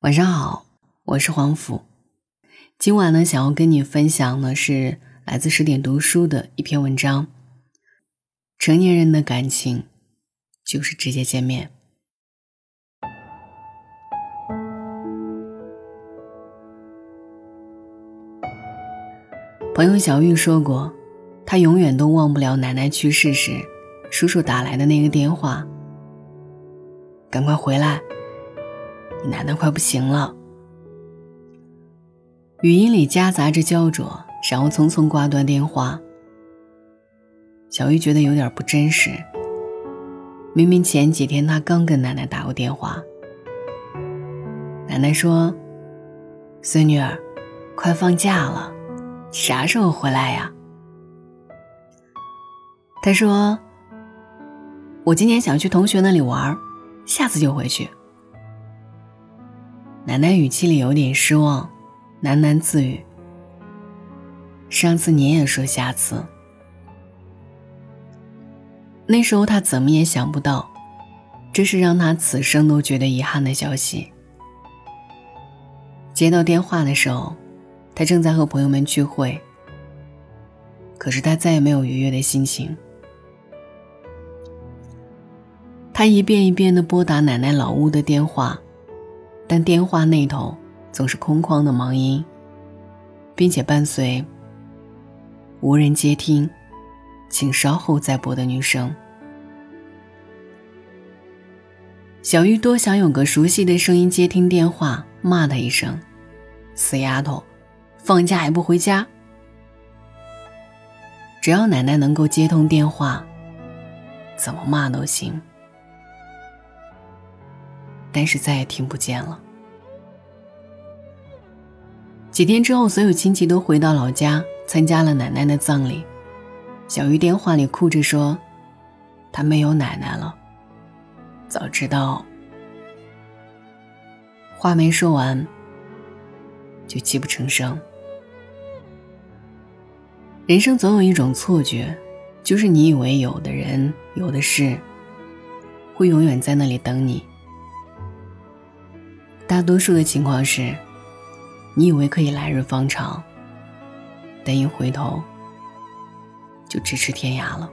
晚上好，我是黄甫。今晚呢，想要跟你分享的是来自十点读书的一篇文章。成年人的感情就是直接见面。朋友小玉说过，她永远都忘不了奶奶去世时，叔叔打来的那个电话：“赶快回来。”奶奶快不行了，语音里夹杂着焦灼，然后匆匆挂断电话。小玉觉得有点不真实。明明前几天她刚跟奶奶打过电话，奶奶说：“孙女儿，快放假了，啥时候回来呀？”她说：“我今年想去同学那里玩，下次就回去。”奶奶语气里有点失望，喃喃自语：“上次你也说下次。”那时候他怎么也想不到，这是让他此生都觉得遗憾的消息。接到电话的时候，他正在和朋友们聚会，可是他再也没有愉悦的心情。他一遍一遍的拨打奶奶老屋的电话。但电话那头总是空旷的忙音，并且伴随“无人接听，请稍后再拨”的女声。小玉多想有个熟悉的声音接听电话，骂她一声：“死丫头，放假还不回家！”只要奶奶能够接通电话，怎么骂都行。但是再也听不见了。几天之后，所有亲戚都回到老家参加了奶奶的葬礼。小鱼电话里哭着说：“她没有奶奶了。”早知道，话没说完，就泣不成声。人生总有一种错觉，就是你以为有的人、有的事，会永远在那里等你。大多数的情况是，你以为可以来日方长，但一回头就咫尺天涯了。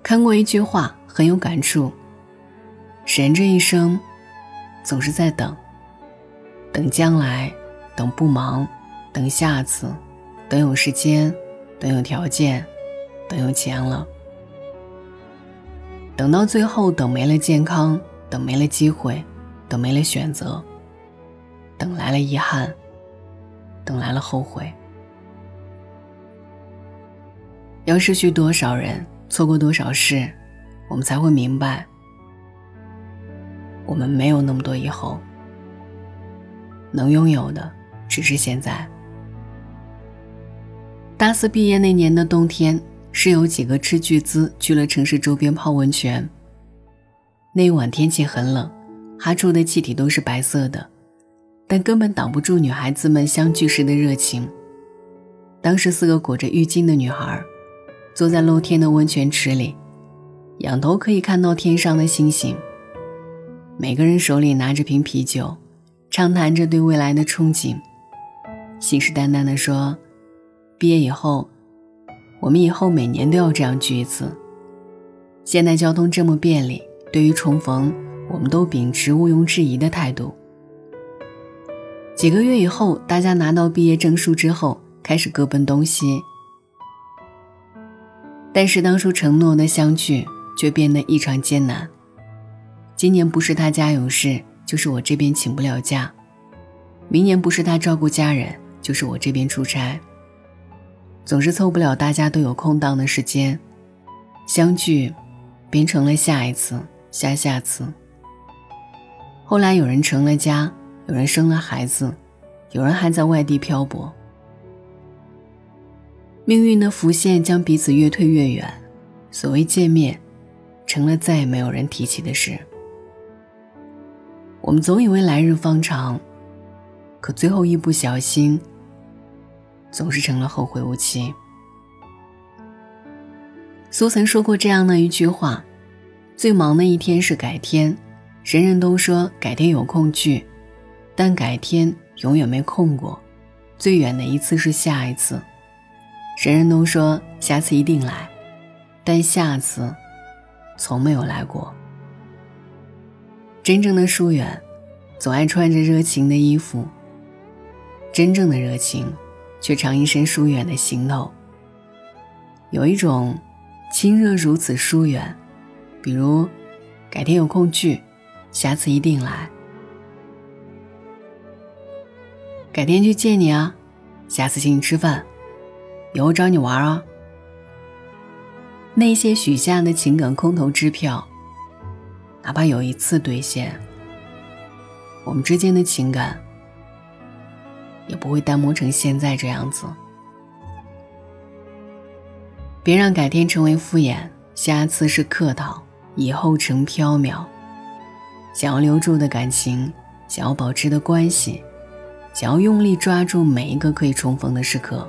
看过一句话，很有感触：人这一生，总是在等，等将来，等不忙，等下次，等有时间，等有条件，等有钱了，等到最后，等没了健康。等没了机会，等没了选择，等来了遗憾，等来了后悔。要失去多少人，错过多少事，我们才会明白，我们没有那么多以后，能拥有的只是现在。大四毕业那年的冬天，是有几个斥巨资去了城市周边泡温泉。那一晚天气很冷，哈出的气体都是白色的，但根本挡不住女孩子们相聚时的热情。当时四个裹着浴巾的女孩，坐在露天的温泉池里，仰头可以看到天上的星星。每个人手里拿着瓶啤酒，畅谈着对未来的憧憬，信誓旦旦地说：“毕业以后，我们以后每年都要这样聚一次。现在交通这么便利。”对于重逢，我们都秉持毋庸置疑的态度。几个月以后，大家拿到毕业证书之后，开始各奔东西。但是当初承诺的相聚，却变得异常艰难。今年不是他家有事，就是我这边请不了假；明年不是他照顾家人，就是我这边出差。总是凑不了大家都有空档的时间，相聚，变成了下一次。下下次。后来有人成了家，有人生了孩子，有人还在外地漂泊。命运的浮现将彼此越推越远，所谓见面，成了再也没有人提起的事。我们总以为来日方长，可最后一不小心，总是成了后会无期。苏曾说过这样的一句话。最忙的一天是改天，人人都说改天有空聚，但改天永远没空过。最远的一次是下一次。人人都说下次一定来，但下次从没有来过。真正的疏远，总爱穿着热情的衣服。真正的热情，却常一身疏远的行头。有一种亲热如此疏远，比如改天有空聚。下次一定来，改天去见你啊！下次请你吃饭，以后找你玩啊！那些许下的情感空头支票，哪怕有一次兑现，我们之间的情感也不会淡漠成现在这样子。别让改天成为敷衍，下次是客套，以后成缥缈。想要留住的感情，想要保持的关系，想要用力抓住每一个可以重逢的时刻。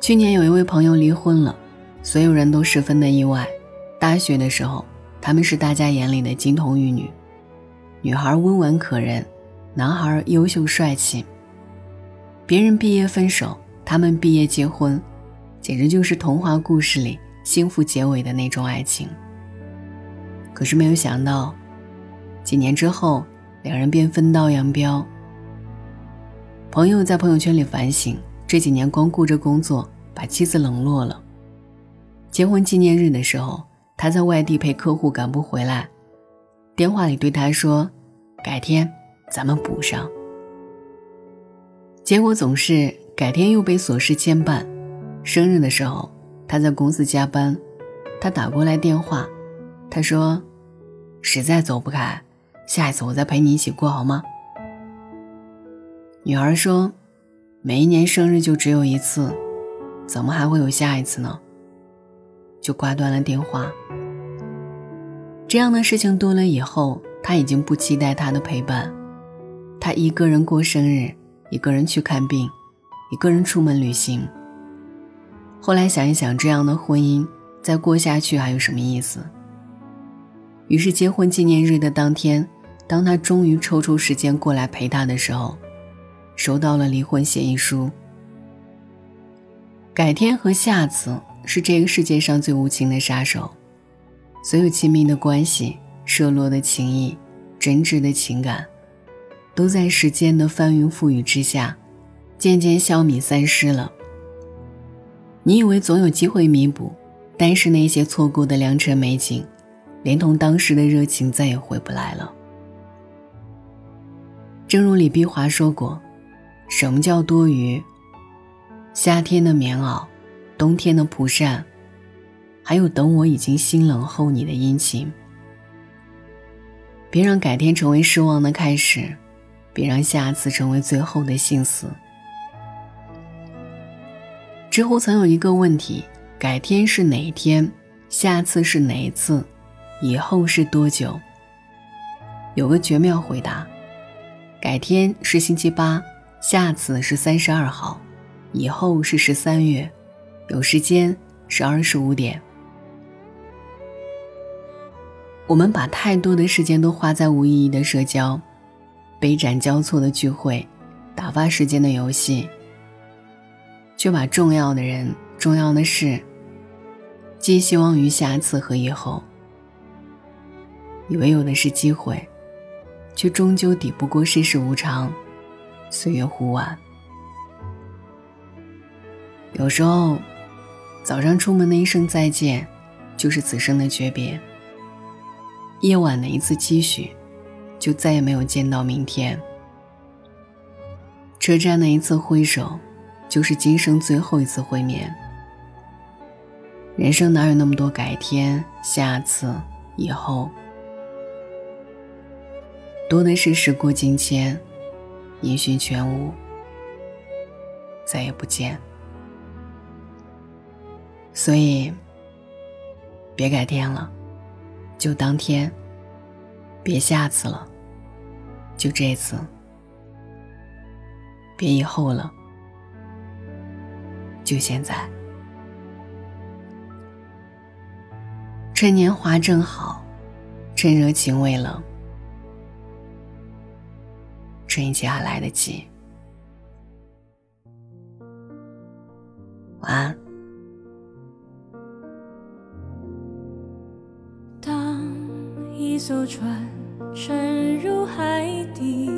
去年有一位朋友离婚了，所有人都十分的意外。大学的时候，他们是大家眼里的金童玉女，女孩温婉可人，男孩优秀帅气。别人毕业分手，他们毕业结婚，简直就是童话故事里幸福结尾的那种爱情。可是没有想到，几年之后，两人便分道扬镳。朋友在朋友圈里反省，这几年光顾着工作，把妻子冷落了。结婚纪念日的时候，他在外地陪客户赶不回来，电话里对他说：“改天咱们补上。”结果总是改天又被琐事牵绊。生日的时候，他在公司加班，他打过来电话。他说：“实在走不开，下一次我再陪你一起过好吗？”女儿说：“每一年生日就只有一次，怎么还会有下一次呢？”就挂断了电话。这样的事情多了以后，他已经不期待他的陪伴。他一个人过生日，一个人去看病，一个人出门旅行。后来想一想，这样的婚姻再过下去还有什么意思？于是，结婚纪念日的当天，当他终于抽出时间过来陪她的时候，收到了离婚协议书。改天和下次是这个世界上最无情的杀手，所有亲密的关系、热络的情谊、真挚的情感，都在时间的翻云覆雨之下，渐渐消弭散失了。你以为总有机会弥补，但是那些错过的良辰美景。连同当时的热情再也回不来了。正如李碧华说过：“什么叫多余？夏天的棉袄，冬天的蒲扇，还有等我已经心冷后你的殷勤。别让改天成为失望的开始，别让下次成为最后的心死。”知乎曾有一个问题：“改天是哪一天？下次是哪一次？”以后是多久？有个绝妙回答：改天是星期八，下次是三十二号，以后是十三月，有时间是二十五点。我们把太多的时间都花在无意义的社交、杯盏交错的聚会、打发时间的游戏，却把重要的人、重要的事寄希望于下次和以后。以为有的是机会，却终究抵不过世事无常，岁月忽晚。有时候，早上出门的一声再见，就是此生的诀别；夜晚的一次期许，就再也没有见到明天；车站的一次挥手，就是今生最后一次会面。人生哪有那么多改天、下次、以后？多的是时过境迁，音讯全无，再也不见。所以，别改天了，就当天；别下次了，就这次；别以后了，就现在。趁年华正好，趁热情未冷，趁一切还来得及。晚安。当一艘船沉入海底，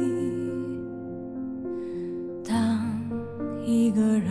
当一个人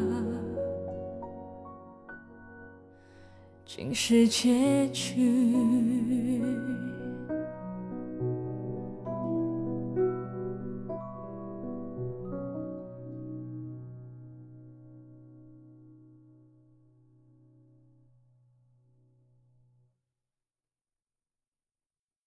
竟是结局。